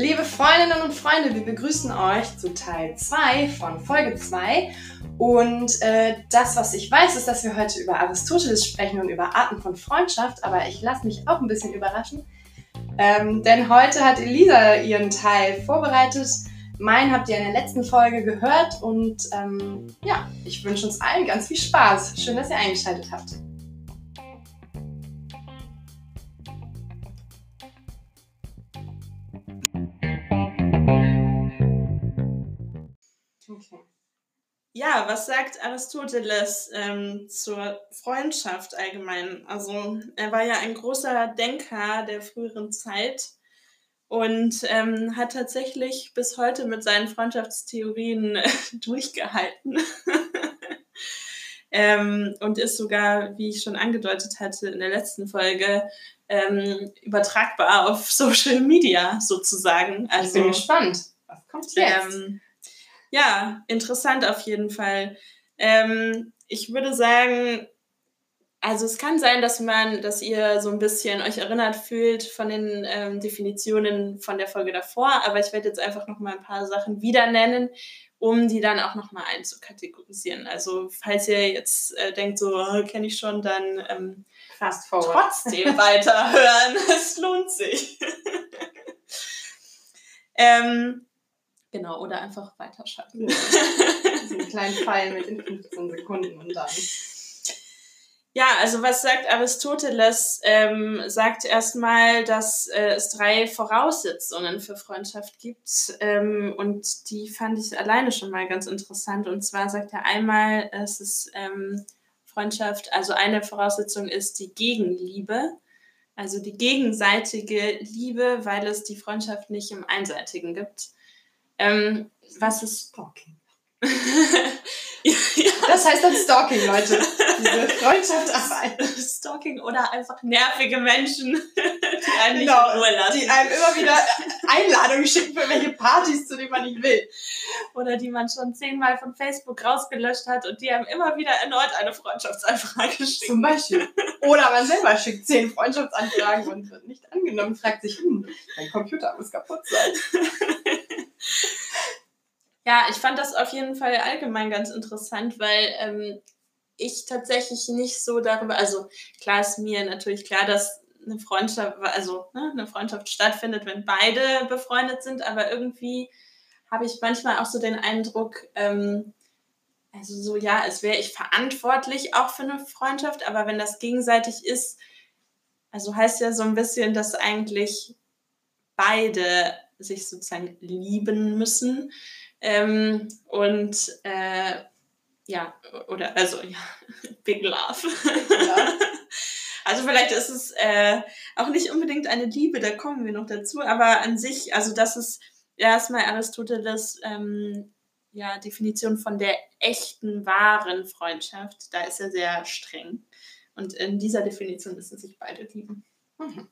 Liebe Freundinnen und Freunde, wir begrüßen euch zu Teil 2 von Folge 2. Und äh, das, was ich weiß, ist, dass wir heute über Aristoteles sprechen und über Arten von Freundschaft, aber ich lasse mich auch ein bisschen überraschen. Ähm, denn heute hat Elisa ihren Teil vorbereitet. Meinen habt ihr in der letzten Folge gehört und ähm, ja, ich wünsche uns allen ganz viel Spaß. Schön, dass ihr eingeschaltet habt. Ja, was sagt Aristoteles ähm, zur Freundschaft allgemein? Also er war ja ein großer Denker der früheren Zeit und ähm, hat tatsächlich bis heute mit seinen Freundschaftstheorien äh, durchgehalten. ähm, und ist sogar, wie ich schon angedeutet hatte in der letzten Folge, ähm, übertragbar auf Social Media sozusagen. Also, ich bin also, gespannt. Was kommt jetzt? Ja, interessant auf jeden Fall. Ähm, ich würde sagen, also es kann sein, dass man, dass ihr so ein bisschen euch erinnert fühlt von den ähm, Definitionen von der Folge davor, aber ich werde jetzt einfach noch mal ein paar Sachen wieder nennen, um die dann auch noch mal einzukategorisieren. Also falls ihr jetzt äh, denkt, so oh, kenne ich schon, dann ähm, Fast forward. trotzdem weiterhören. es lohnt sich. ähm, Genau, oder einfach weiterschalten. Ja. so einen kleinen Pfeil mit in 15 Sekunden und dann. Ja, also was sagt Aristoteles? Ähm, sagt erstmal, dass äh, es drei Voraussetzungen für Freundschaft gibt. Ähm, und die fand ich alleine schon mal ganz interessant. Und zwar sagt er einmal, es ist ähm, Freundschaft, also eine Voraussetzung ist die Gegenliebe. Also die gegenseitige Liebe, weil es die Freundschaft nicht im Einseitigen gibt. Ähm, was ist Stalking? ja, ja. Das heißt dann Stalking, Leute. Diese Freundschaftsarbeit. Stalking oder einfach nervige Menschen, die einen nicht genau, in Ruhe lassen. Die einem immer wieder Einladungen schicken für welche Partys, zu denen man nicht will. Oder die man schon zehnmal von Facebook rausgelöscht hat und die einem immer wieder erneut eine Freundschaftsanfrage schicken. Zum Beispiel. Oder man selber schickt zehn Freundschaftsanfragen und wird nicht angenommen, fragt sich, hm, dein Computer muss kaputt sein. Ja, ich fand das auf jeden Fall allgemein ganz interessant, weil ähm, ich tatsächlich nicht so darüber, also klar ist mir natürlich klar, dass eine Freundschaft, also ne, eine Freundschaft stattfindet, wenn beide befreundet sind, aber irgendwie habe ich manchmal auch so den Eindruck, ähm, also so ja, als wäre ich verantwortlich auch für eine Freundschaft, aber wenn das gegenseitig ist, also heißt ja so ein bisschen, dass eigentlich beide sich sozusagen lieben müssen. Ähm, und äh, ja, oder also ja, Big Love. Ja. also vielleicht ist es äh, auch nicht unbedingt eine Liebe, da kommen wir noch dazu, aber an sich, also das ist erstmal Aristoteles ähm, ja, Definition von der echten, wahren Freundschaft. Da ist er sehr streng. Und in dieser Definition müssen sich beide lieben. Mhm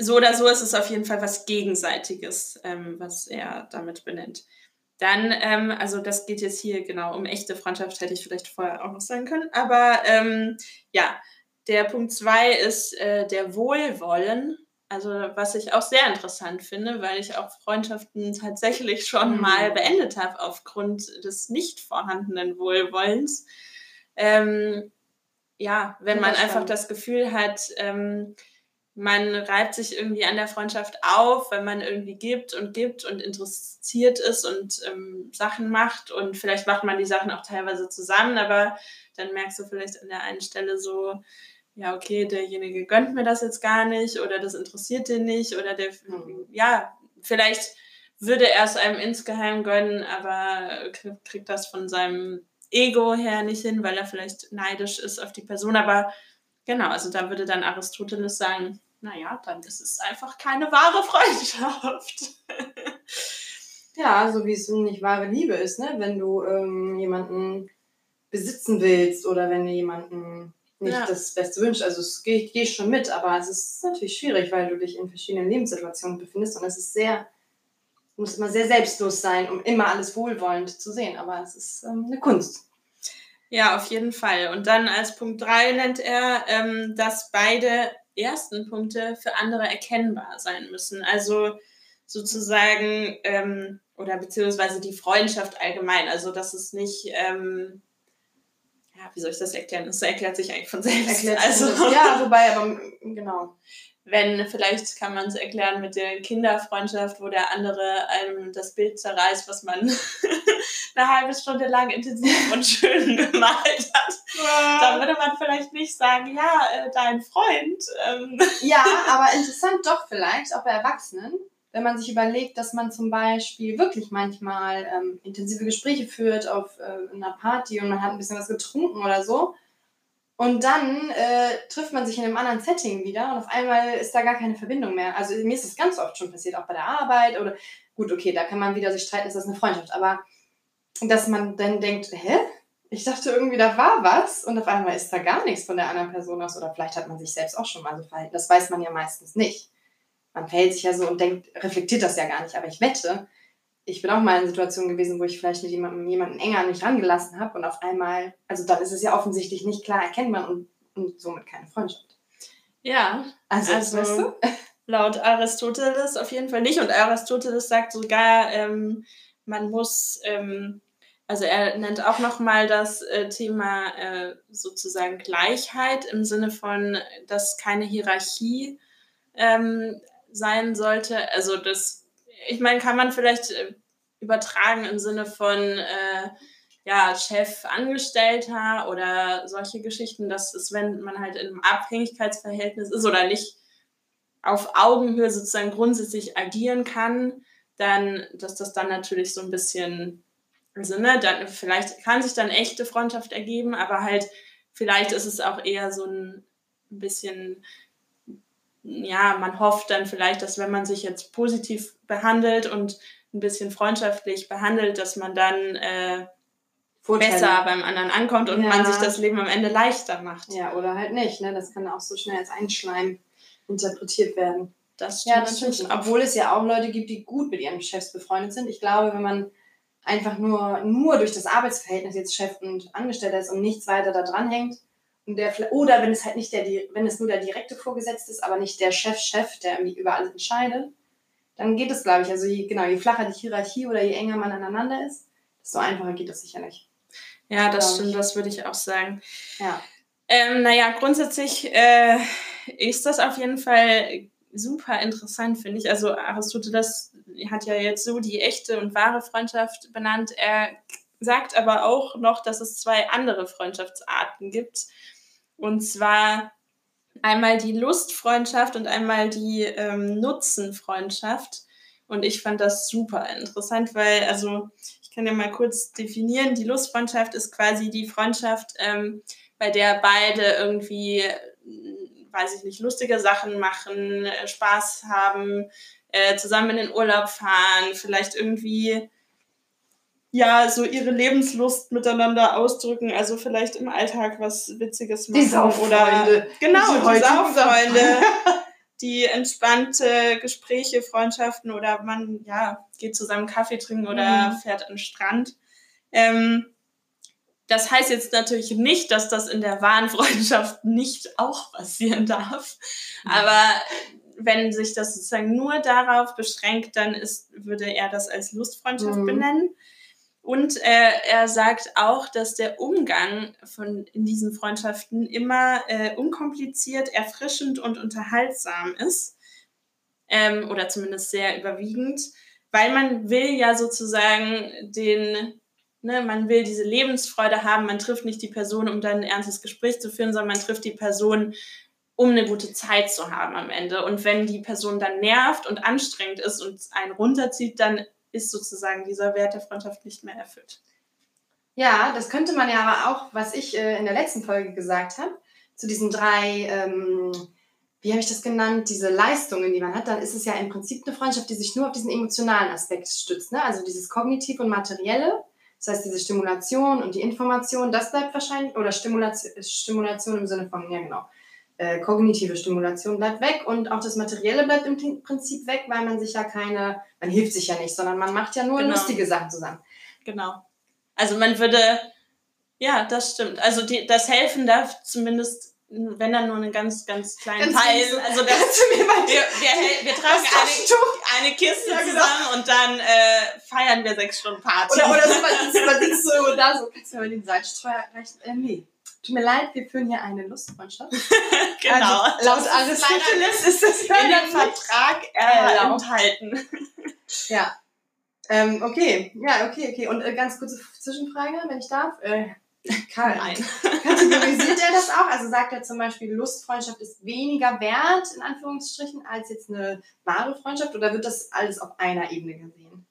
so oder so ist es auf jeden Fall was Gegenseitiges, ähm, was er damit benennt. Dann, ähm, also das geht jetzt hier genau um echte Freundschaft, hätte ich vielleicht vorher auch noch sagen können. Aber ähm, ja, der Punkt zwei ist äh, der Wohlwollen. Also was ich auch sehr interessant finde, weil ich auch Freundschaften tatsächlich schon mhm. mal beendet habe aufgrund des nicht vorhandenen Wohlwollens. Ähm, ja, wenn man einfach das Gefühl hat, ähm, man reibt sich irgendwie an der Freundschaft auf, wenn man irgendwie gibt und gibt und interessiert ist und ähm, Sachen macht und vielleicht macht man die Sachen auch teilweise zusammen, aber dann merkst du vielleicht an der einen Stelle so, ja, okay, derjenige gönnt mir das jetzt gar nicht oder das interessiert den nicht oder der, mhm. ja, vielleicht würde er es einem insgeheim gönnen, aber kriegt das von seinem Ego her nicht hin, weil er vielleicht neidisch ist auf die Person, aber Genau, also da würde dann Aristoteles sagen, naja, dann ist es einfach keine wahre Freundschaft. ja, so wie es nicht wahre Liebe ist, ne? Wenn du ähm, jemanden besitzen willst oder wenn du jemanden nicht ja. das Beste wünschst. Also es geht, geht schon mit, aber es ist natürlich schwierig, weil du dich in verschiedenen Lebenssituationen befindest und es ist sehr, du musst immer sehr selbstlos sein, um immer alles wohlwollend zu sehen. Aber es ist ähm, eine Kunst. Ja, auf jeden Fall. Und dann als Punkt 3 nennt er, ähm, dass beide ersten Punkte für andere erkennbar sein müssen. Also sozusagen, ähm, oder beziehungsweise die Freundschaft allgemein. Also dass es nicht, ähm, ja, wie soll ich das erklären? Das erklärt sich eigentlich von selbst. Erklärt also, ja, wobei, aber genau. Wenn, vielleicht kann man es erklären mit der Kinderfreundschaft, wo der andere einem das Bild zerreißt, was man eine halbe Stunde lang intensiv und schön gemalt hat. Da würde man vielleicht nicht sagen, ja, äh, dein Freund. Ähm. Ja, aber interessant doch vielleicht, auch bei Erwachsenen, wenn man sich überlegt, dass man zum Beispiel wirklich manchmal ähm, intensive Gespräche führt auf äh, einer Party und man hat ein bisschen was getrunken oder so. Und dann äh, trifft man sich in einem anderen Setting wieder und auf einmal ist da gar keine Verbindung mehr. Also mir ist das ganz oft schon passiert, auch bei der Arbeit oder gut, okay, da kann man wieder sich streiten, ist das eine Freundschaft. Aber dass man dann denkt, hä? Ich dachte irgendwie, da war was und auf einmal ist da gar nichts von der anderen Person aus oder vielleicht hat man sich selbst auch schon mal so verhalten. Das weiß man ja meistens nicht man verhält sich ja so und denkt, reflektiert das ja gar nicht. Aber ich wette, ich bin auch mal in Situationen gewesen, wo ich vielleicht mit jemandem, jemanden enger an mich rangelassen habe und auf einmal, also dann ist es ja offensichtlich nicht klar erkennbar und, und somit keine Freundschaft. Ja, also, also weißt du? laut Aristoteles auf jeden Fall nicht. Und Aristoteles sagt sogar, ähm, man muss, ähm, also er nennt auch nochmal das äh, Thema äh, sozusagen Gleichheit im Sinne von, dass keine Hierarchie ähm, sein sollte. Also das, ich meine, kann man vielleicht äh, übertragen im Sinne von äh, ja, Chef, Angestellter oder solche Geschichten. Das ist, wenn man halt in einem Abhängigkeitsverhältnis ist oder nicht auf Augenhöhe sozusagen grundsätzlich agieren kann, dann, dass das dann natürlich so ein bisschen, also ne, dann vielleicht kann sich dann echte Freundschaft ergeben, aber halt vielleicht ist es auch eher so ein bisschen ja, man hofft dann vielleicht, dass wenn man sich jetzt positiv behandelt und ein bisschen freundschaftlich behandelt, dass man dann äh, besser beim anderen ankommt und ja. man sich das Leben am Ende leichter macht. Ja, oder halt nicht. Ne? Das kann auch so schnell als Einschleim interpretiert werden. Das ja, das stimmt. Obwohl es ja auch Leute gibt, die gut mit ihren Chefs befreundet sind. Ich glaube, wenn man einfach nur, nur durch das Arbeitsverhältnis jetzt Chef und Angestellter ist und nichts weiter da dran hängt, der, oder wenn es halt nicht der, wenn es nur der direkte Vorgesetzte ist, aber nicht der Chef-Chef, der irgendwie über alles entscheidet, dann geht es, glaube ich, also je, genau, je flacher die Hierarchie oder je enger man aneinander ist, desto einfacher geht das sicherlich. Ja, das stimmt, ich. das würde ich auch sagen. Ja. Ähm, naja, grundsätzlich äh, ist das auf jeden Fall super interessant, finde ich. Also Aristoteles hat ja jetzt so die echte und wahre Freundschaft benannt. Er sagt aber auch noch, dass es zwei andere Freundschaftsarten gibt. Und zwar einmal die Lustfreundschaft und einmal die ähm, Nutzenfreundschaft. Und ich fand das super interessant, weil, also, ich kann ja mal kurz definieren. Die Lustfreundschaft ist quasi die Freundschaft, ähm, bei der beide irgendwie, weiß ich nicht, lustige Sachen machen, äh, Spaß haben, äh, zusammen in den Urlaub fahren, vielleicht irgendwie ja, so ihre Lebenslust miteinander ausdrücken, also vielleicht im Alltag was Witziges machen. Die Sauffreunde. Genau, die, die Sauffreunde. die entspannte Gespräche, Freundschaften oder man, ja, geht zusammen Kaffee trinken oder mhm. fährt an den Strand. Ähm, das heißt jetzt natürlich nicht, dass das in der wahren Freundschaft nicht auch passieren darf. Mhm. Aber wenn sich das sozusagen nur darauf beschränkt, dann ist, würde er das als Lustfreundschaft mhm. benennen. Und äh, er sagt auch, dass der Umgang von, in diesen Freundschaften immer äh, unkompliziert, erfrischend und unterhaltsam ist. Ähm, oder zumindest sehr überwiegend, weil man will ja sozusagen den, ne, man will diese Lebensfreude haben. Man trifft nicht die Person, um dann ein ernstes Gespräch zu führen, sondern man trifft die Person, um eine gute Zeit zu haben am Ende. Und wenn die Person dann nervt und anstrengend ist und einen runterzieht, dann ist sozusagen dieser Wert der Freundschaft nicht mehr erfüllt. Ja, das könnte man ja aber auch, was ich äh, in der letzten Folge gesagt habe, zu diesen drei, ähm, wie habe ich das genannt, diese Leistungen, die man hat, dann ist es ja im Prinzip eine Freundschaft, die sich nur auf diesen emotionalen Aspekt stützt. Ne? Also dieses kognitiv und materielle, das heißt diese Stimulation und die Information, das bleibt wahrscheinlich, oder Stimulation, Stimulation im Sinne von, ja genau, äh, kognitive Stimulation bleibt weg und auch das Materielle bleibt im Prinzip weg, weil man sich ja keine, man hilft sich ja nicht, sondern man macht ja nur genau. lustige Sachen zusammen. Genau. Also man würde Ja, das stimmt. Also die, das Helfen darf zumindest, wenn dann nur einen ganz, ganz kleinen ganz Teil. So, also das, wir, wir, wir tragen eine, eine Kiste ja, genau. zusammen und dann äh, feiern wir sechs Stunden Party. Oder, oder so, man, man sitzt so da so, kannst du mal den Salzstreuer reichen? Äh, nee. Tut mir leid, wir führen hier eine Lustfreundschaft. genau. Also, laut Aristoteles ist das in dem Vertrag äh, enthalten. ja. Ähm, okay, ja, okay, okay. Und äh, ganz kurze Zwischenfrage, wenn ich darf. Äh, Karl, Nein. kategorisiert er das auch? Also sagt er zum Beispiel, Lustfreundschaft ist weniger wert, in Anführungsstrichen, als jetzt eine wahre Freundschaft? Oder wird das alles auf einer Ebene gesehen?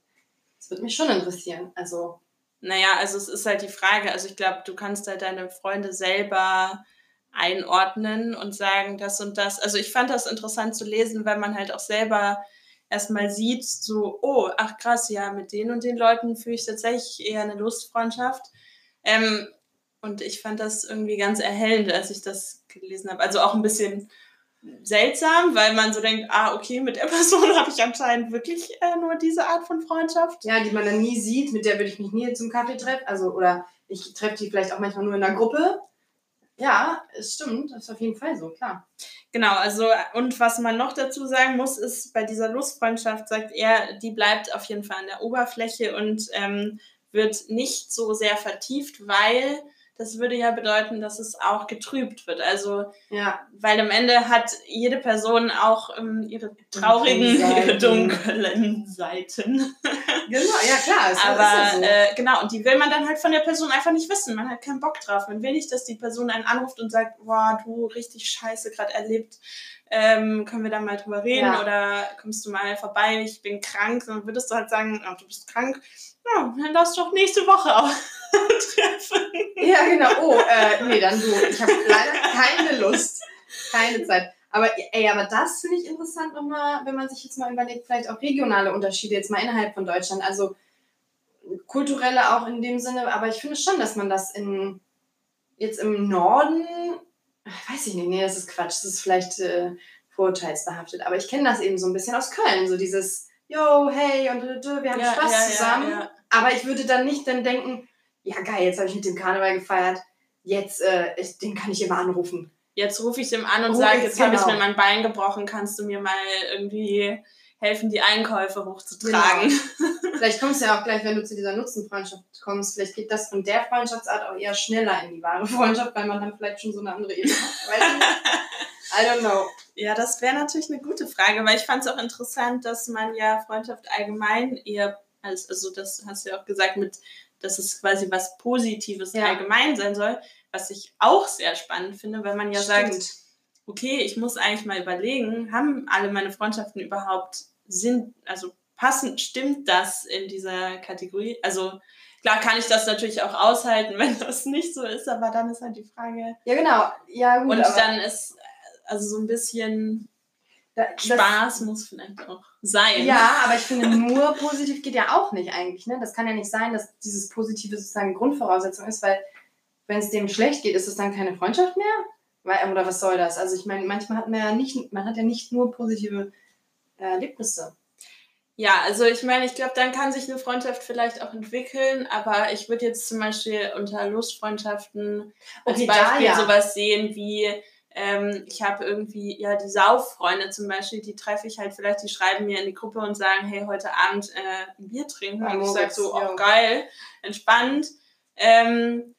Das würde mich schon interessieren. Also naja, also es ist halt die Frage, also ich glaube, du kannst halt deine Freunde selber einordnen und sagen, das und das. Also ich fand das interessant zu lesen, weil man halt auch selber erstmal sieht, so, oh, ach krass, ja, mit den und den Leuten fühle ich tatsächlich eher eine Lustfreundschaft. Ähm, und ich fand das irgendwie ganz erhellend, als ich das gelesen habe. Also auch ein bisschen seltsam, weil man so denkt, ah, okay, mit der Person habe ich anscheinend wirklich äh, nur diese Art von Freundschaft. Ja, die man dann nie sieht, mit der würde ich mich nie zum Kaffee treffen. Also, oder ich treffe die vielleicht auch manchmal nur in der Gruppe. Ja, es stimmt, das ist auf jeden Fall so, klar. Genau, also und was man noch dazu sagen muss, ist, bei dieser Lustfreundschaft sagt er, die bleibt auf jeden Fall an der Oberfläche und ähm, wird nicht so sehr vertieft, weil das würde ja bedeuten, dass es auch getrübt wird. Also, ja. weil am Ende hat jede Person auch ähm, ihre traurigen, ihre dunklen Seiten. Genau, ja klar. Aber ja so. äh, genau, und die will man dann halt von der Person einfach nicht wissen. Man hat keinen Bock drauf. Man will nicht, dass die Person einen anruft und sagt, boah, du richtig scheiße gerade erlebt. Ähm, können wir da mal drüber reden ja. oder kommst du mal vorbei, ich bin krank, dann würdest du halt sagen, oh, du bist krank, ja, dann lass doch nächste Woche auch treffen. Ja, genau. Oh, äh, nee, dann du. Ich habe leider keine Lust. Keine Zeit. Aber ey, aber das finde ich interessant nochmal, wenn man sich jetzt mal überlegt, vielleicht auch regionale Unterschiede jetzt mal innerhalb von Deutschland. Also kulturelle auch in dem Sinne, aber ich finde schon, dass man das in jetzt im Norden, weiß ich nicht, nee, das ist Quatsch, das ist vielleicht äh, vorurteilsbehaftet, aber ich kenne das eben so ein bisschen aus Köln, so dieses yo, hey, und wir haben ja, Spaß ja, zusammen. Ja, aber ich würde dann nicht dann denken, ja geil, jetzt habe ich mit dem Karneval gefeiert, jetzt, äh, ich, den kann ich immer anrufen. Jetzt rufe ich ihm an und sage, jetzt genau. habe ich mir mein Bein gebrochen, kannst du mir mal irgendwie helfen, die Einkäufe hochzutragen. Genau. vielleicht kommst du ja auch gleich, wenn du zu dieser Nutzenfreundschaft kommst, vielleicht geht das von der Freundschaftsart auch eher schneller in die wahre Freundschaft, weil man dann vielleicht schon so eine andere Ebene hat. Weiß nicht. I don't know. Ja, das wäre natürlich eine gute Frage, weil ich fand es auch interessant, dass man ja Freundschaft allgemein eher, als, also das hast du ja auch gesagt, mit, dass es quasi was Positives ja. allgemein sein soll, was ich auch sehr spannend finde, weil man ja Stimmt. sagt, okay, ich muss eigentlich mal überlegen, haben alle meine Freundschaften überhaupt Sinn, also passend, stimmt das in dieser Kategorie? Also klar kann ich das natürlich auch aushalten, wenn das nicht so ist, aber dann ist halt die Frage. Ja, genau. Ja, gut. Und dann ist also so ein bisschen Spaß muss vielleicht auch sein. Ja, aber ich finde, nur positiv geht ja auch nicht eigentlich. Ne? Das kann ja nicht sein, dass dieses Positive sozusagen Grundvoraussetzung ist, weil wenn es dem schlecht geht, ist es dann keine Freundschaft mehr? Weil, oder was soll das? Also ich meine, manchmal hat man ja nicht, man hat ja nicht nur positive Erlebnisse. Ja, also ich meine, ich glaube, dann kann sich eine Freundschaft vielleicht auch entwickeln, aber ich würde jetzt zum Beispiel unter Lustfreundschaften als okay, Beispiel ja. sowas sehen wie ähm, ich habe irgendwie, ja, die Sauffreunde zum Beispiel, die treffe ich halt vielleicht, die schreiben mir in die Gruppe und sagen, hey, heute Abend äh, ein Bier trinken. Ja, und ich sage so, oh geil, entspannt. Ähm,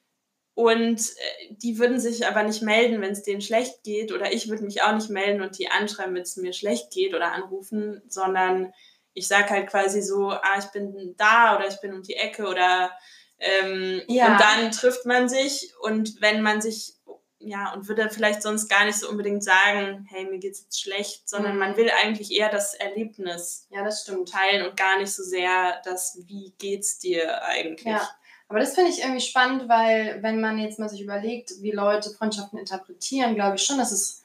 und äh, die würden sich aber nicht melden, wenn es denen schlecht geht. Oder ich würde mich auch nicht melden und die anschreiben, wenn es mir schlecht geht oder anrufen, sondern ich sage halt quasi so, ah, ich bin da oder ich bin um die Ecke oder ähm, ja. und dann trifft man sich und wenn man sich ja, und würde vielleicht sonst gar nicht so unbedingt sagen, hey, mir geht's jetzt schlecht, sondern mhm. man will eigentlich eher das Erlebnis ja, das stimmt. teilen und gar nicht so sehr das, wie geht's dir eigentlich. Ja. Aber das finde ich irgendwie spannend, weil wenn man jetzt mal sich überlegt, wie Leute Freundschaften interpretieren, glaube ich schon, dass es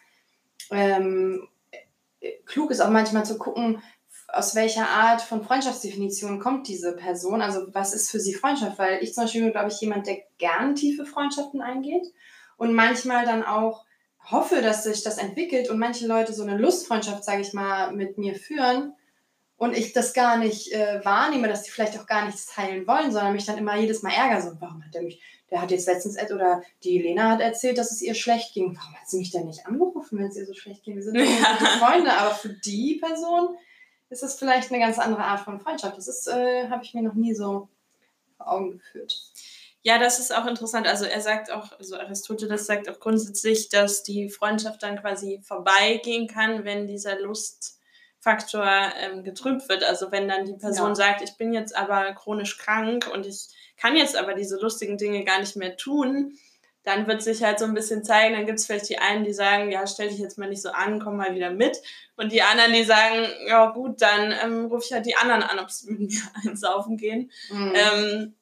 ähm, klug ist, auch manchmal zu gucken, aus welcher Art von Freundschaftsdefinition kommt diese Person. Also was ist für sie Freundschaft? Weil ich zum Beispiel bin, glaube ich, jemand, der gern tiefe Freundschaften eingeht und manchmal dann auch hoffe, dass sich das entwickelt und manche Leute so eine Lustfreundschaft, sage ich mal, mit mir führen und ich das gar nicht äh, wahrnehme, dass die vielleicht auch gar nichts teilen wollen, sondern mich dann immer jedes Mal ärgere, so, warum hat der mich, der hat jetzt letztens, oder die Lena hat erzählt, dass es ihr schlecht ging, warum hat sie mich denn nicht angerufen, wenn es ihr so schlecht ging? Wir sind ja. Freunde, aber für die Person ist es vielleicht eine ganz andere Art von Freundschaft. Das ist, äh, habe ich mir noch nie so vor Augen geführt. Ja, das ist auch interessant. Also er sagt auch, also Aristoteles sagt auch grundsätzlich, dass die Freundschaft dann quasi vorbeigehen kann, wenn dieser Lustfaktor ähm, getrübt wird. Also wenn dann die Person ja. sagt, ich bin jetzt aber chronisch krank und ich kann jetzt aber diese lustigen Dinge gar nicht mehr tun, dann wird sich halt so ein bisschen zeigen, dann gibt es vielleicht die einen, die sagen, ja, stell dich jetzt mal nicht so an, komm mal wieder mit. Und die anderen, die sagen, ja gut, dann ähm, rufe ich halt die anderen an, ob sie mit mir einsaufen gehen. Mhm. Ähm,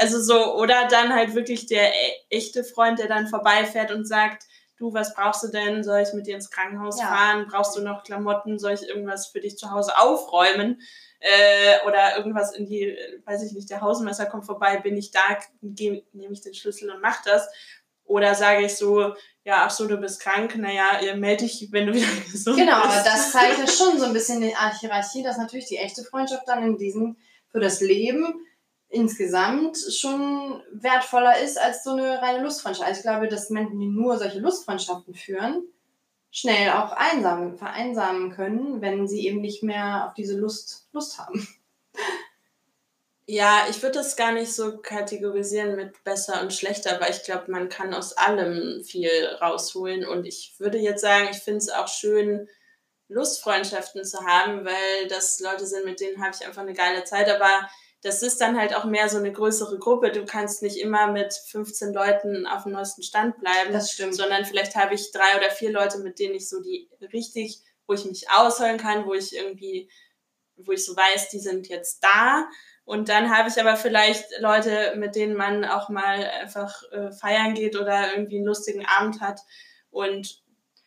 also so, oder dann halt wirklich der e echte Freund, der dann vorbeifährt und sagt, du, was brauchst du denn? Soll ich mit dir ins Krankenhaus ja. fahren? Brauchst du noch Klamotten? Soll ich irgendwas für dich zu Hause aufräumen? äh, oder irgendwas in die, weiß ich nicht, der Hausmesser kommt vorbei, bin ich da, nehme ich den Schlüssel und mach das. Oder sage ich so, ja, ach so, du bist krank, naja, melde dich, wenn du wieder gesund genau, bist. Genau, aber das zeigt ja schon so ein bisschen die Hierarchie, dass natürlich die echte Freundschaft dann in diesem, für das Leben insgesamt schon wertvoller ist als so eine reine Lustfreundschaft. Also ich glaube, dass Menschen, die nur solche Lustfreundschaften führen, schnell auch einsam, vereinsamen können, wenn sie eben nicht mehr auf diese Lust, Lust haben. Ja, ich würde das gar nicht so kategorisieren mit besser und schlechter, weil ich glaube, man kann aus allem viel rausholen. Und ich würde jetzt sagen, ich finde es auch schön, Lustfreundschaften zu haben, weil das Leute sind, mit denen habe ich einfach eine geile Zeit. Aber das ist dann halt auch mehr so eine größere Gruppe. Du kannst nicht immer mit 15 Leuten auf dem neuesten Stand bleiben. Das stimmt. Sondern vielleicht habe ich drei oder vier Leute, mit denen ich so die richtig, wo ich mich ausheulen kann, wo ich irgendwie, wo ich so weiß, die sind jetzt da. Und dann habe ich aber vielleicht Leute, mit denen man auch mal einfach äh, feiern geht oder irgendwie einen lustigen Abend hat. Und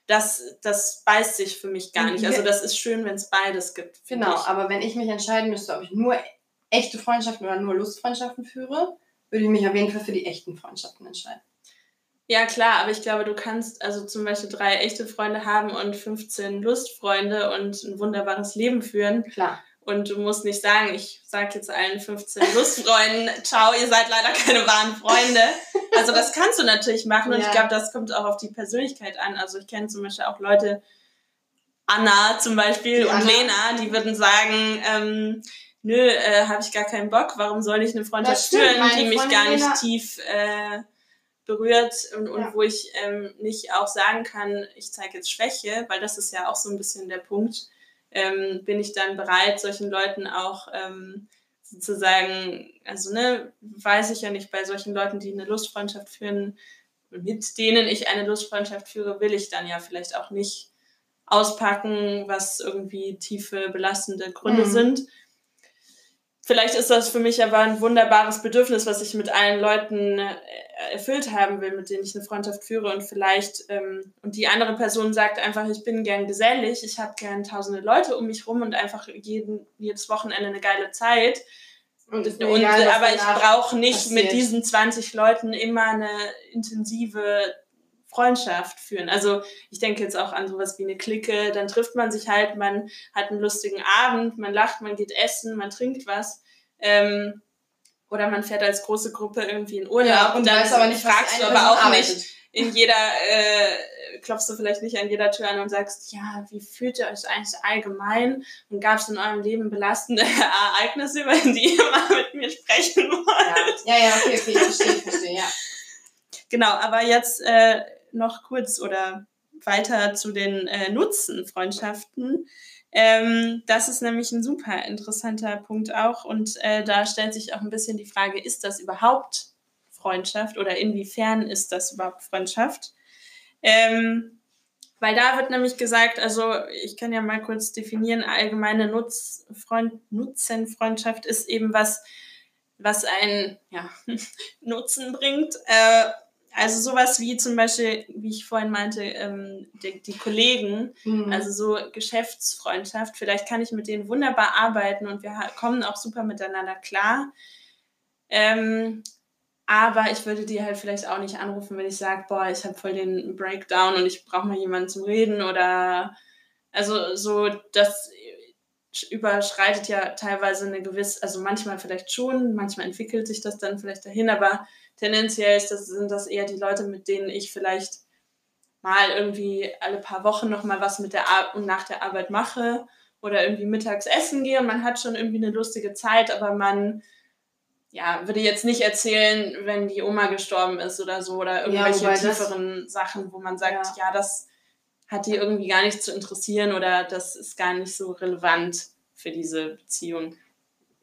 das, das beißt sich für mich gar nicht. Also das ist schön, wenn es beides gibt. Genau, ich. aber wenn ich mich entscheiden müsste, ob ich nur echte Freundschaften oder nur Lustfreundschaften führe, würde ich mich auf jeden Fall für die echten Freundschaften entscheiden. Ja, klar, aber ich glaube, du kannst also zum Beispiel drei echte Freunde haben und 15 Lustfreunde und ein wunderbares Leben führen. Klar. Und du musst nicht sagen, ich sag jetzt allen 15 Lustfreunden, ciao, ihr seid leider keine wahren Freunde. Also das kannst du natürlich machen und ja. ich glaube, das kommt auch auf die Persönlichkeit an. Also ich kenne zum Beispiel auch Leute, Anna zum Beispiel die und Anna. Lena, die würden sagen, ähm, nö, äh, habe ich gar keinen Bock, warum soll ich eine Freundschaft führen, die mich gar nicht Lena. tief äh, berührt und, und ja. wo ich ähm, nicht auch sagen kann, ich zeige jetzt Schwäche, weil das ist ja auch so ein bisschen der Punkt, ähm, bin ich dann bereit, solchen Leuten auch ähm, sozusagen, also ne, weiß ich ja nicht, bei solchen Leuten, die eine Lustfreundschaft führen, mit denen ich eine Lustfreundschaft führe, will ich dann ja vielleicht auch nicht auspacken, was irgendwie tiefe, belastende Gründe mhm. sind vielleicht ist das für mich aber ein wunderbares Bedürfnis, was ich mit allen Leuten äh, erfüllt haben will, mit denen ich eine Freundschaft führe und vielleicht ähm, und die andere Person sagt einfach, ich bin gern gesellig, ich habe gern tausende Leute um mich rum und einfach jeden jedes Wochenende eine geile Zeit. Und, und egal, aber ich brauche nicht passiert. mit diesen 20 Leuten immer eine intensive Freundschaft führen. Also ich denke jetzt auch an sowas wie eine Clique, dann trifft man sich halt, man hat einen lustigen Abend, man lacht, man geht essen, man trinkt was. Ähm, oder man fährt als große Gruppe irgendwie in Urlaub ja, und dann weiß aber nicht, fragst du aber auch arbeitet. nicht in jeder, äh, klopfst du vielleicht nicht an jeder Tür an und sagst, ja, wie fühlt ihr euch eigentlich allgemein? Und gab es in eurem Leben belastende Ereignisse, über die ihr mal mit mir sprechen wollt? Ja, ja, ja okay, okay, ich verstehe, ich verstehe, ja. Genau, aber jetzt äh, noch kurz oder weiter zu den äh, Nutzenfreundschaften. Ähm, das ist nämlich ein super interessanter Punkt auch und äh, da stellt sich auch ein bisschen die Frage, ist das überhaupt Freundschaft oder inwiefern ist das überhaupt Freundschaft? Ähm, weil da wird nämlich gesagt, also ich kann ja mal kurz definieren, allgemeine Nutz Freund Nutzenfreundschaft ist eben was, was einen ja, Nutzen bringt. Äh, also sowas wie zum Beispiel, wie ich vorhin meinte, ähm, die, die Kollegen, mhm. also so Geschäftsfreundschaft. Vielleicht kann ich mit denen wunderbar arbeiten und wir kommen auch super miteinander klar. Ähm, aber ich würde die halt vielleicht auch nicht anrufen, wenn ich sage, boah, ich habe voll den Breakdown und ich brauche mal jemanden zum Reden oder also so, dass überschreitet ja teilweise eine gewisse, also manchmal vielleicht schon, manchmal entwickelt sich das dann vielleicht dahin, aber tendenziell ist das, sind das eher die Leute, mit denen ich vielleicht mal irgendwie alle paar Wochen nochmal was mit der Ar und nach der Arbeit mache oder irgendwie mittags essen gehe und man hat schon irgendwie eine lustige Zeit, aber man ja, würde jetzt nicht erzählen, wenn die Oma gestorben ist oder so oder irgendwelche ja, tieferen Sachen, wo man sagt, ja. ja, das hat die irgendwie gar nicht zu interessieren oder das ist gar nicht so relevant für diese Beziehung.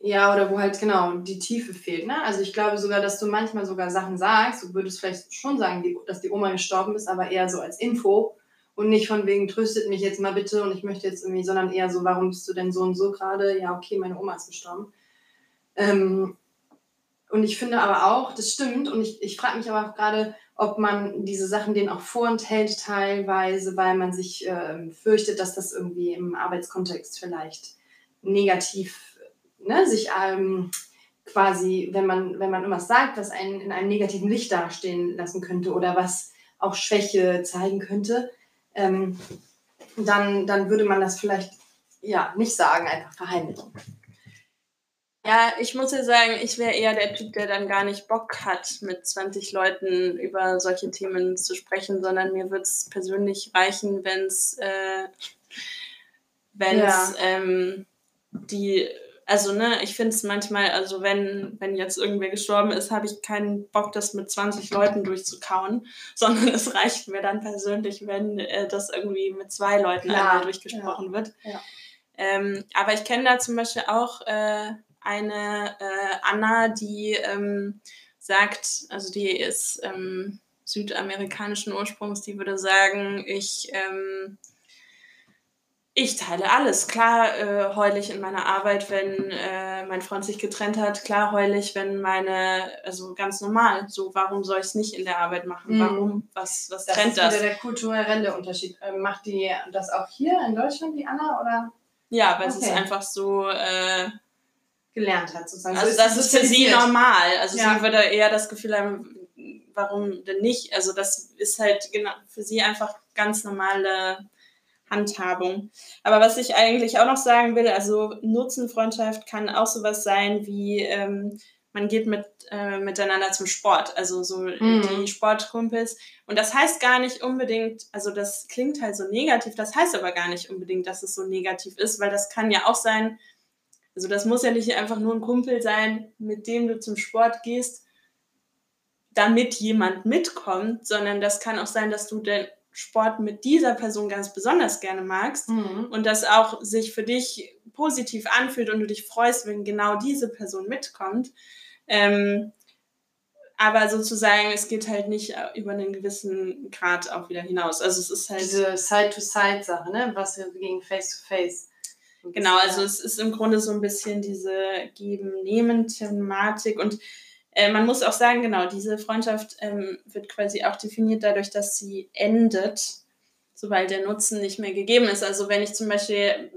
Ja, oder wo halt genau die Tiefe fehlt. Ne? Also ich glaube sogar, dass du manchmal sogar Sachen sagst, du würdest vielleicht schon sagen, dass die Oma gestorben ist, aber eher so als Info und nicht von wegen, tröstet mich jetzt mal bitte und ich möchte jetzt irgendwie, sondern eher so, warum bist du denn so und so gerade? Ja, okay, meine Oma ist gestorben. Ähm, und ich finde aber auch, das stimmt, und ich, ich frage mich aber auch gerade, ob man diese Sachen denen auch vorenthält teilweise, weil man sich äh, fürchtet, dass das irgendwie im Arbeitskontext vielleicht negativ ne, sich ähm, quasi, wenn man, wenn man irgendwas sagt, was einen in einem negativen Licht dastehen lassen könnte oder was auch Schwäche zeigen könnte, ähm, dann, dann würde man das vielleicht ja nicht sagen, einfach verheimlichen. Ja, ich muss ja sagen, ich wäre eher der Typ, der dann gar nicht Bock hat, mit 20 Leuten über solche Themen zu sprechen, sondern mir würde es persönlich reichen, wenn es äh, wenn's, ja. ähm, die, also ne, ich finde es manchmal, also wenn, wenn jetzt irgendwer gestorben ist, habe ich keinen Bock, das mit 20 Leuten durchzukauen, sondern es reicht mir dann persönlich, wenn äh, das irgendwie mit zwei Leuten Klar. einmal durchgesprochen ja. wird. Ja. Ähm, aber ich kenne da zum Beispiel auch äh, eine äh, Anna, die ähm, sagt, also die ist ähm, südamerikanischen Ursprungs, die würde sagen, ich, ähm, ich teile alles. Klar äh, heul ich in meiner Arbeit, wenn äh, mein Freund sich getrennt hat. Klar heul ich, wenn meine, also ganz normal. So, warum soll ich es nicht in der Arbeit machen? Mhm. Warum? Was, was das trennt ist das? Das ist der kulturelle Unterschied. Ähm, macht die das auch hier in Deutschland, die Anna, oder? Ja, weil okay. es ist einfach so... Äh, gelernt hat, sozusagen. Also, das ist für sie normal. Also ja. sie würde eher das Gefühl haben, warum denn nicht? Also das ist halt genau für sie einfach ganz normale Handhabung. Aber was ich eigentlich auch noch sagen will, also Nutzenfreundschaft kann auch sowas sein wie ähm, man geht mit, äh, miteinander zum Sport, also so mhm. die Sportkumpels. Und das heißt gar nicht unbedingt, also das klingt halt so negativ, das heißt aber gar nicht unbedingt, dass es so negativ ist, weil das kann ja auch sein, also das muss ja nicht einfach nur ein Kumpel sein, mit dem du zum Sport gehst, damit jemand mitkommt, sondern das kann auch sein, dass du den Sport mit dieser Person ganz besonders gerne magst mhm. und das auch sich für dich positiv anfühlt und du dich freust, wenn genau diese Person mitkommt. Ähm, aber sozusagen, es geht halt nicht über einen gewissen Grad auch wieder hinaus. Also es ist halt. Diese Side-to-Side-Sache, ne? Was wir gegen Face-to-Face. Genau, also es ist im Grunde so ein bisschen diese Geben-Nehmen-Thematik und äh, man muss auch sagen, genau, diese Freundschaft ähm, wird quasi auch definiert dadurch, dass sie endet, sobald der Nutzen nicht mehr gegeben ist. Also wenn ich zum Beispiel,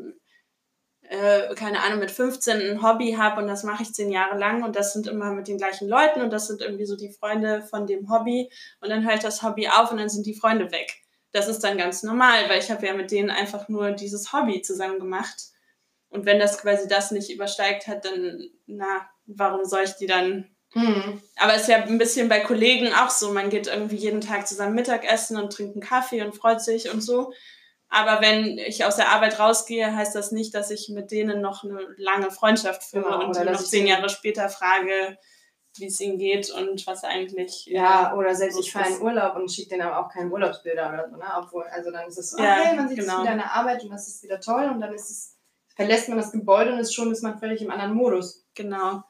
äh, keine Ahnung, mit 15 ein Hobby habe und das mache ich zehn Jahre lang und das sind immer mit den gleichen Leuten und das sind irgendwie so die Freunde von dem Hobby und dann hört das Hobby auf und dann sind die Freunde weg. Das ist dann ganz normal, weil ich habe ja mit denen einfach nur dieses Hobby zusammen gemacht. Und wenn das quasi das nicht übersteigt hat, dann, na, warum soll ich die dann. Mhm. Aber es ist ja ein bisschen bei Kollegen auch so. Man geht irgendwie jeden Tag zusammen Mittagessen und trinkt einen Kaffee und freut sich und so. Aber wenn ich aus der Arbeit rausgehe, heißt das nicht, dass ich mit denen noch eine lange Freundschaft führe genau, und noch zehn Jahre später frage, wie es ihnen geht und was eigentlich. Ja, oder selbst ich fahre in Urlaub und schicke denen aber auch keine Urlaubsbilder oder so, ne? Obwohl, also dann ist es so, ja, okay, man sieht genau. wieder in der Arbeit und das ist wieder toll und dann ist es verlässt man das Gebäude und ist schon ist man völlig im anderen Modus. Genau.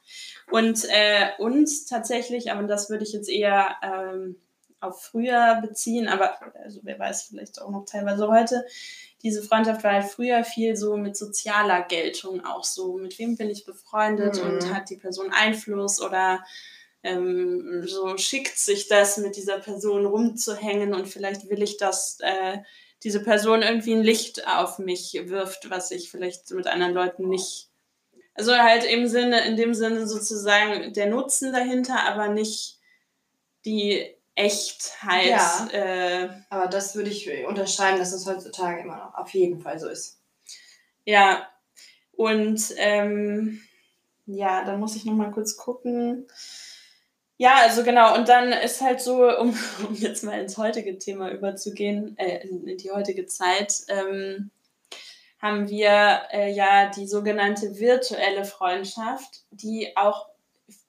Und äh, uns tatsächlich, aber das würde ich jetzt eher ähm, auf früher beziehen, aber also wer weiß, vielleicht auch noch teilweise heute. Diese Freundschaft war halt früher viel so mit sozialer Geltung auch so. Mit wem bin ich befreundet mhm. und hat die Person Einfluss oder ähm, so schickt sich das, mit dieser Person rumzuhängen und vielleicht will ich das äh, diese Person irgendwie ein Licht auf mich wirft, was ich vielleicht mit anderen Leuten nicht. Also halt im Sinne, in dem Sinne sozusagen der Nutzen dahinter, aber nicht die Echtheit. Ja, äh, aber das würde ich unterschreiben, dass es heutzutage immer noch auf jeden Fall so ist. Ja, Und ähm, ja, da muss ich noch mal kurz gucken. Ja, also genau. Und dann ist halt so, um, um jetzt mal ins heutige Thema überzugehen, äh, in, in die heutige Zeit, ähm, haben wir äh, ja die sogenannte virtuelle Freundschaft, die auch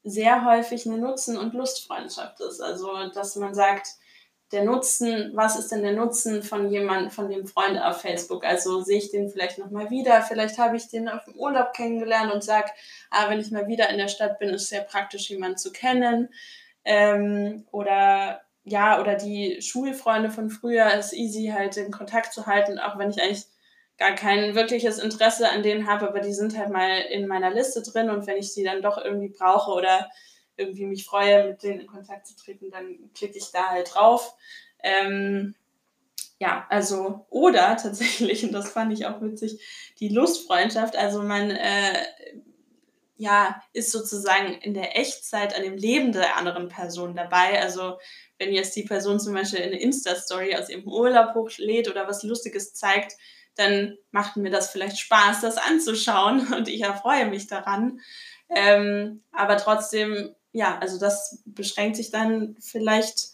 sehr häufig eine Nutzen- und Lustfreundschaft ist. Also, dass man sagt, der Nutzen, was ist denn der Nutzen von jemandem, von dem Freund auf Facebook? Also sehe ich den vielleicht nochmal wieder, vielleicht habe ich den auf dem Urlaub kennengelernt und sage, ah, wenn ich mal wieder in der Stadt bin, ist es sehr praktisch, jemanden zu kennen. Ähm, oder ja, oder die Schulfreunde von früher ist easy, halt in Kontakt zu halten, auch wenn ich eigentlich gar kein wirkliches Interesse an denen habe, aber die sind halt mal in meiner Liste drin und wenn ich sie dann doch irgendwie brauche oder irgendwie mich freue, mit denen in Kontakt zu treten, dann klicke ich da halt drauf. Ähm, ja, also, oder tatsächlich, und das fand ich auch witzig, die Lustfreundschaft. Also man äh, ja, ist sozusagen in der Echtzeit an dem Leben der anderen Person dabei. Also wenn jetzt die Person zum Beispiel eine Insta-Story aus ihrem Urlaub hochlädt oder was Lustiges zeigt, dann macht mir das vielleicht Spaß, das anzuschauen und ich erfreue mich daran. Ähm, aber trotzdem ja, also das beschränkt sich dann vielleicht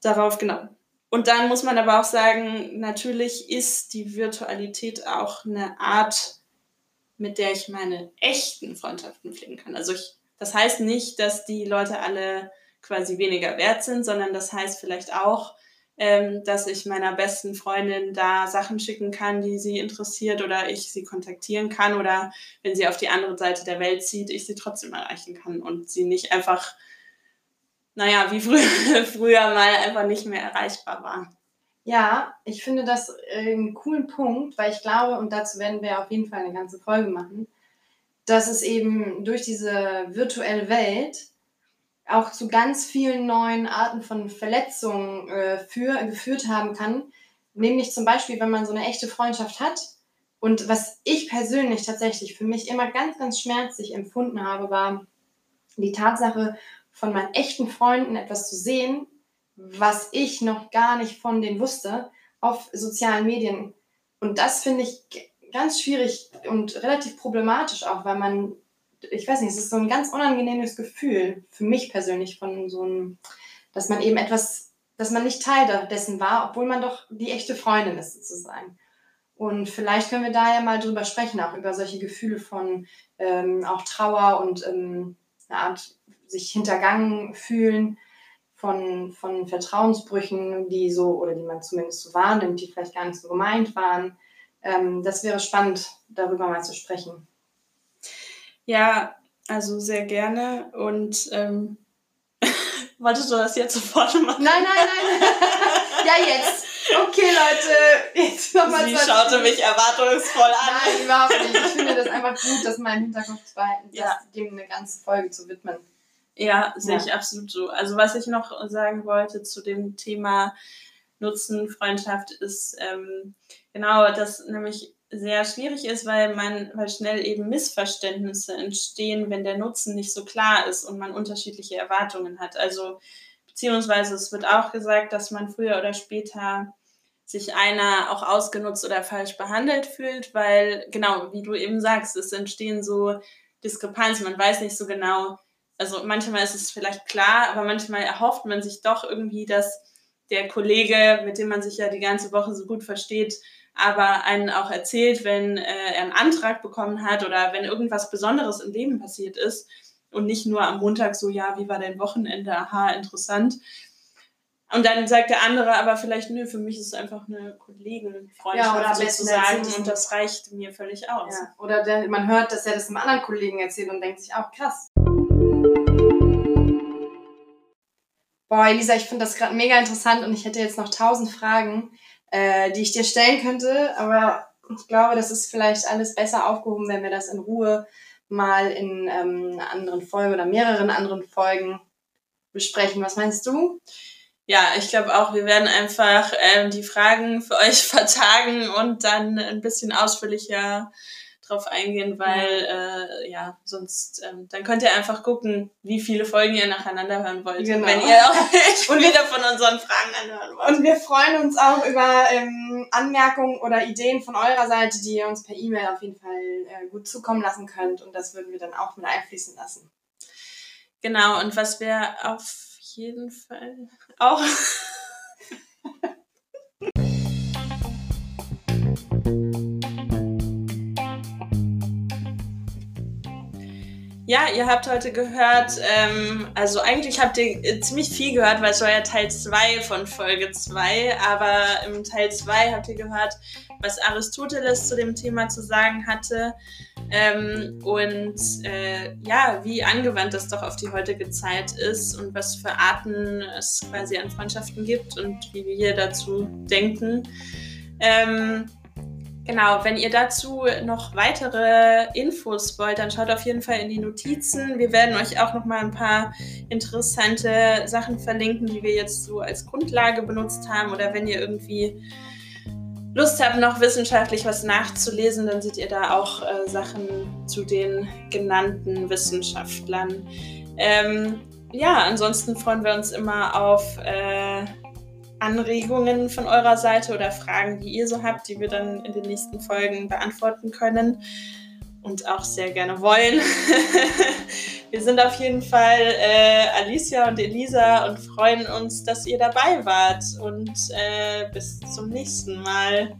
darauf, genau. Und dann muss man aber auch sagen, natürlich ist die Virtualität auch eine Art, mit der ich meine echten Freundschaften pflegen kann. Also ich, das heißt nicht, dass die Leute alle quasi weniger wert sind, sondern das heißt vielleicht auch, ähm, dass ich meiner besten Freundin da Sachen schicken kann, die sie interessiert oder ich sie kontaktieren kann oder wenn sie auf die andere Seite der Welt zieht, ich sie trotzdem erreichen kann und sie nicht einfach, naja, wie früher, früher mal einfach nicht mehr erreichbar war. Ja, ich finde das einen coolen Punkt, weil ich glaube, und dazu werden wir auf jeden Fall eine ganze Folge machen, dass es eben durch diese virtuelle Welt auch zu ganz vielen neuen Arten von Verletzungen äh, für, geführt haben kann. Nämlich zum Beispiel, wenn man so eine echte Freundschaft hat. Und was ich persönlich tatsächlich für mich immer ganz, ganz schmerzlich empfunden habe, war die Tatsache, von meinen echten Freunden etwas zu sehen, was ich noch gar nicht von denen wusste, auf sozialen Medien. Und das finde ich ganz schwierig und relativ problematisch auch, weil man ich weiß nicht, es ist so ein ganz unangenehmes Gefühl für mich persönlich von so einem, dass man eben etwas, dass man nicht Teil dessen war, obwohl man doch die echte Freundin ist sozusagen. Und vielleicht können wir da ja mal drüber sprechen, auch über solche Gefühle von ähm, auch Trauer und ähm, eine Art sich hintergangen fühlen von, von Vertrauensbrüchen, die so, oder die man zumindest so wahrnimmt, die vielleicht gar nicht so gemeint waren. Ähm, das wäre spannend, darüber mal zu sprechen. Ja, also sehr gerne. Und ähm, wolltest du das jetzt sofort machen? Nein, nein, nein. ja, jetzt. Okay, Leute, jetzt nochmal. Sie schaute mich erwartungsvoll an. Nein, überhaupt nicht. Ich finde das einfach gut, das mal im Hinterkopf zu behalten, ja. dem eine ganze Folge zu widmen. Ja, sehe ja. ich absolut so. Also was ich noch sagen wollte zu dem Thema Nutzen, Freundschaft ist ähm, genau, dass nämlich sehr schwierig ist, weil man, weil schnell eben Missverständnisse entstehen, wenn der Nutzen nicht so klar ist und man unterschiedliche Erwartungen hat. Also beziehungsweise es wird auch gesagt, dass man früher oder später sich einer auch ausgenutzt oder falsch behandelt fühlt, weil genau, wie du eben sagst, es entstehen so Diskrepanzen. Man weiß nicht so genau, also manchmal ist es vielleicht klar, aber manchmal erhofft man sich doch irgendwie, dass der Kollege, mit dem man sich ja die ganze Woche so gut versteht, aber einen auch erzählt, wenn äh, er einen Antrag bekommen hat oder wenn irgendwas Besonderes im Leben passiert ist und nicht nur am Montag so, ja, wie war dein Wochenende? Aha, interessant. Und dann sagt der andere aber vielleicht, nö, für mich ist es einfach eine Kollegenfreundschaft ja, sozusagen und das reicht mir völlig aus. Ja. Oder der, man hört, dass er das einem anderen Kollegen erzählt und denkt sich auch, krass. Boah, Elisa, ich finde das gerade mega interessant und ich hätte jetzt noch tausend Fragen äh, die ich dir stellen könnte. Aber ich glaube, das ist vielleicht alles besser aufgehoben, wenn wir das in Ruhe mal in ähm, einer anderen Folge oder mehreren anderen Folgen besprechen. Was meinst du? Ja, ich glaube auch, wir werden einfach ähm, die Fragen für euch vertagen und dann ein bisschen ausführlicher drauf eingehen, weil äh, ja, sonst ähm, dann könnt ihr einfach gucken, wie viele Folgen ihr nacheinander hören wollt. Genau. Wenn ihr auch und wieder von unseren Fragen anhören wollt. Und wir freuen uns auch über ähm, Anmerkungen oder Ideen von eurer Seite, die ihr uns per E-Mail auf jeden Fall äh, gut zukommen lassen könnt. Und das würden wir dann auch mit einfließen lassen. Genau, und was wir auf jeden Fall auch Ja, ihr habt heute gehört, ähm, also eigentlich habt ihr äh, ziemlich viel gehört, weil es war ja Teil 2 von Folge 2, aber im Teil 2 habt ihr gehört, was Aristoteles zu dem Thema zu sagen hatte ähm, und äh, ja, wie angewandt das doch auf die heutige Zeit ist und was für Arten es quasi an Freundschaften gibt und wie wir dazu denken. Ähm, Genau, wenn ihr dazu noch weitere Infos wollt, dann schaut auf jeden Fall in die Notizen. Wir werden euch auch noch mal ein paar interessante Sachen verlinken, die wir jetzt so als Grundlage benutzt haben. Oder wenn ihr irgendwie Lust habt, noch wissenschaftlich was nachzulesen, dann seht ihr da auch äh, Sachen zu den genannten Wissenschaftlern. Ähm, ja, ansonsten freuen wir uns immer auf äh, Anregungen von eurer Seite oder Fragen, die ihr so habt, die wir dann in den nächsten Folgen beantworten können und auch sehr gerne wollen. wir sind auf jeden Fall äh, Alicia und Elisa und freuen uns, dass ihr dabei wart und äh, bis zum nächsten Mal.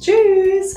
Tschüss!